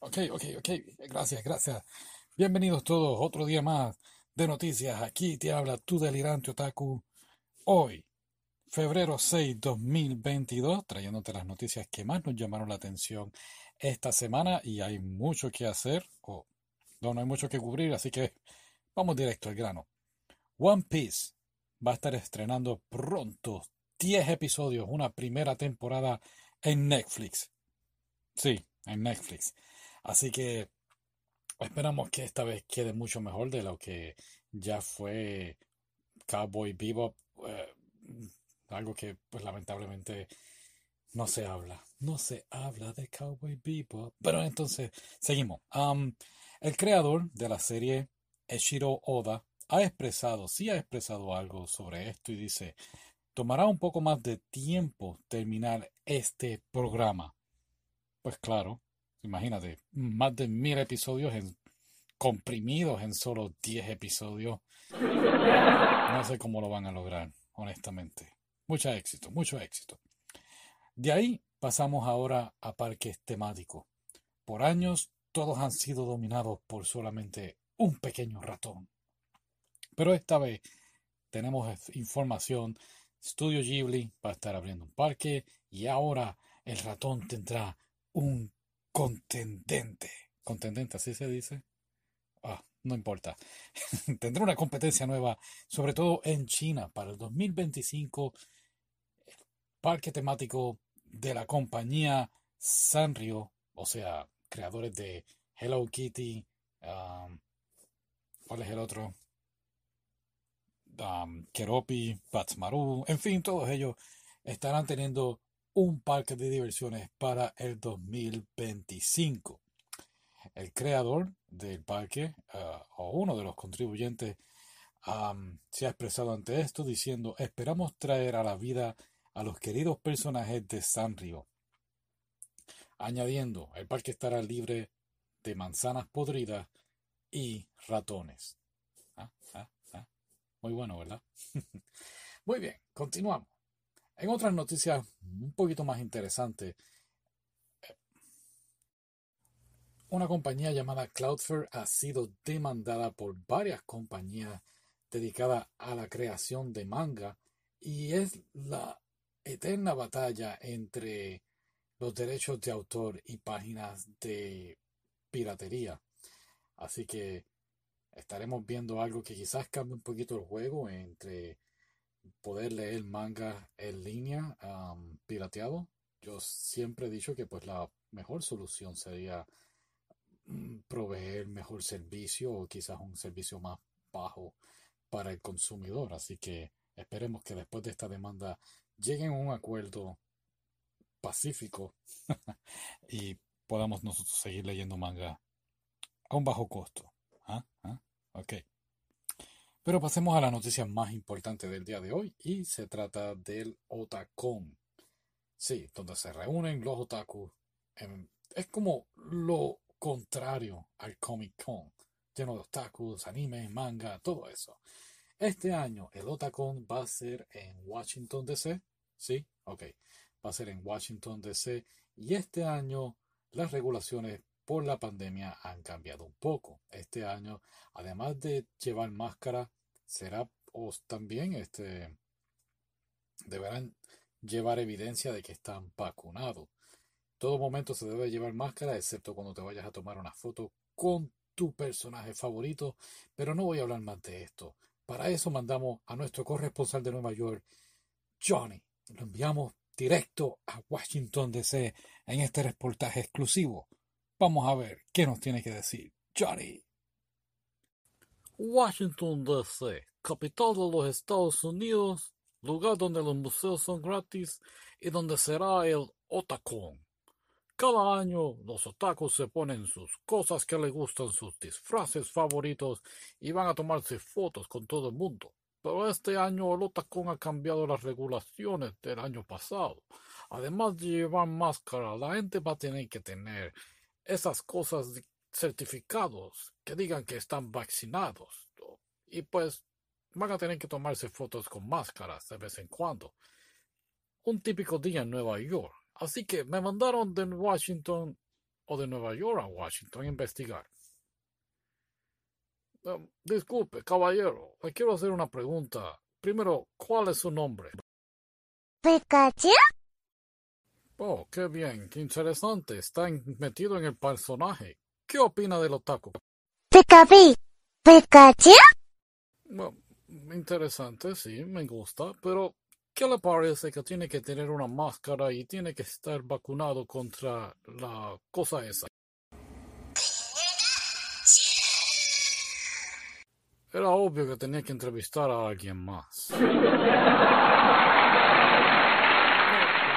Ok, ok, ok. Gracias, gracias. Bienvenidos todos. Otro día más de noticias. Aquí te habla tu delirante otaku. Hoy, febrero 6, 2022, trayéndote las noticias que más nos llamaron la atención esta semana y hay mucho que hacer. o no, no hay mucho que cubrir, así que vamos directo al grano. One Piece va a estar estrenando pronto 10 episodios, una primera temporada en Netflix. Sí, en Netflix. Así que esperamos que esta vez quede mucho mejor de lo que ya fue Cowboy Bebop. eh, algo que pues lamentablemente no se habla. No se habla de Cowboy Bebop. Pero entonces, seguimos. El creador de la serie, Eshiro Oda, ha expresado, sí ha expresado algo sobre esto y dice, tomará un poco más de tiempo terminar este programa. Pues claro, imagínate, más de mil episodios en- comprimidos en solo 10 episodios. No sé cómo lo van a lograr, honestamente. Mucho éxito, mucho éxito. De ahí pasamos ahora a parques temáticos. Por años todos han sido dominados por solamente un pequeño ratón. Pero esta vez tenemos información. Studio Ghibli va a estar abriendo un parque y ahora el ratón tendrá un contendente. Contendente, así se dice. Ah, no importa. Tendrá una competencia nueva, sobre todo en China, para el 2025. Parque temático de la compañía Sanrio, o sea, creadores de Hello Kitty, um, ¿cuál es el otro? Keropi, Batsmaru, en fin, todos ellos estarán teniendo un parque de diversiones para el 2025. El creador del parque, ah, o uno de los contribuyentes, se ha expresado ante esto diciendo, esperamos traer a la vida a los queridos personajes de Sanrio. Añadiendo, el parque estará libre de manzanas podridas y ratones. Ah, ah, ah. Muy bueno, ¿verdad? Muy bien, continuamos. En otras noticias un poquito más interesantes, una compañía llamada Cloudflare ha sido demandada por varias compañías dedicadas a la creación de manga y es la eterna batalla entre los derechos de autor y páginas de piratería. Así que estaremos viendo algo que quizás cambie un poquito el juego entre poder leer manga en línea pirateado. Yo siempre he dicho que pues la mejor solución sería mm, proveer mejor servicio o quizás un servicio más bajo para el consumidor. Así que esperemos que después de esta demanda lleguen a un acuerdo pacífico y podamos nosotros seguir leyendo manga a un bajo costo. ¿Ah? ¿Ah? Ok. Pero pasemos a la noticia más importante del día de hoy y se trata del Otakon. Sí, donde se reúnen los otakus. en- es como lo contrario al Comic Con, lleno de otakus, anime, manga, todo eso. Este año el Otakon va a ser en Washington DC. Sí, ok. Va a ser en Washington DC. Y este año las regulaciones por la pandemia han cambiado un poco. Este año, además de llevar máscara, será también este deberán llevar evidencia de que están vacunados. Todo momento se debe llevar máscara, excepto cuando te vayas a tomar una foto con tu personaje favorito, pero no voy a hablar más de esto. Para eso mandamos a nuestro corresponsal de Nueva York, Johnny. Lo enviamos directo a Washington DC en este reportaje exclusivo. Vamos a ver qué nos tiene que decir Johnny. Washington, D.C., capital de los Estados Unidos, lugar donde los museos son gratis y donde será el Otakon. Cada año los otakus se ponen sus cosas que les gustan, sus disfraces favoritos y van a tomarse fotos con todo el mundo. Pero este año el Otakon ha cambiado las regulaciones del año pasado. Además de llevar máscara, la gente va a tener que tener esas cosas certificados que digan que están vaccinados. Y pues van a tener que tomarse fotos con máscaras de vez en cuando. Un típico día en Nueva York. Así que me mandaron de Washington o de Nueva York a Washington a investigar. Um, disculpe, caballero, le quiero hacer una pregunta. Primero, ¿cuál es su nombre? Pikachu? Oh, qué bien, qué interesante. Está metido en el personaje. ¿Qué opina del otaku? Pikapi. Pikachu? Bueno, interesante, sí, me gusta, pero ¿qué le parece que tiene que tener una máscara y tiene que estar vacunado contra la cosa esa? Era obvio que tenía que entrevistar a alguien más.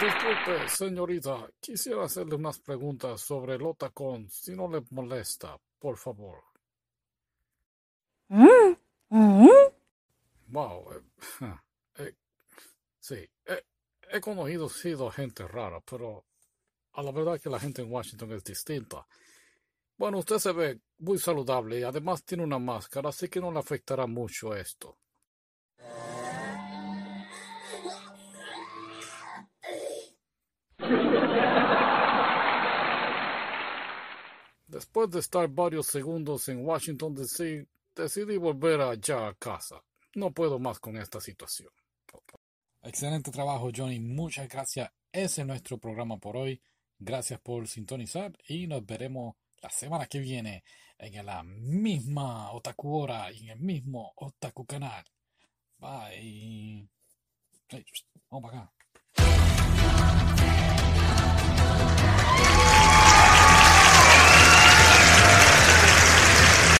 Disculpe, señorita, quisiera hacerle unas preguntas sobre el Otacon, si no le molesta, por favor. Mm. Mm. Wow, eh, eh, sí, eh, he conocido sido gente rara, pero a la verdad que la gente en Washington es distinta. Bueno, usted se ve muy saludable y además tiene una máscara, así que no le afectará mucho esto. Después de estar varios segundos en Washington DC, decidí volver allá a casa. No puedo más con esta situación. Excelente trabajo, Johnny. Muchas gracias. Ese es nuestro programa por hoy. Gracias por sintonizar y nos veremos la semana que viene en la misma Otaku Hora y en el mismo Otaku Canal. Bye. Hey, vamos para acá.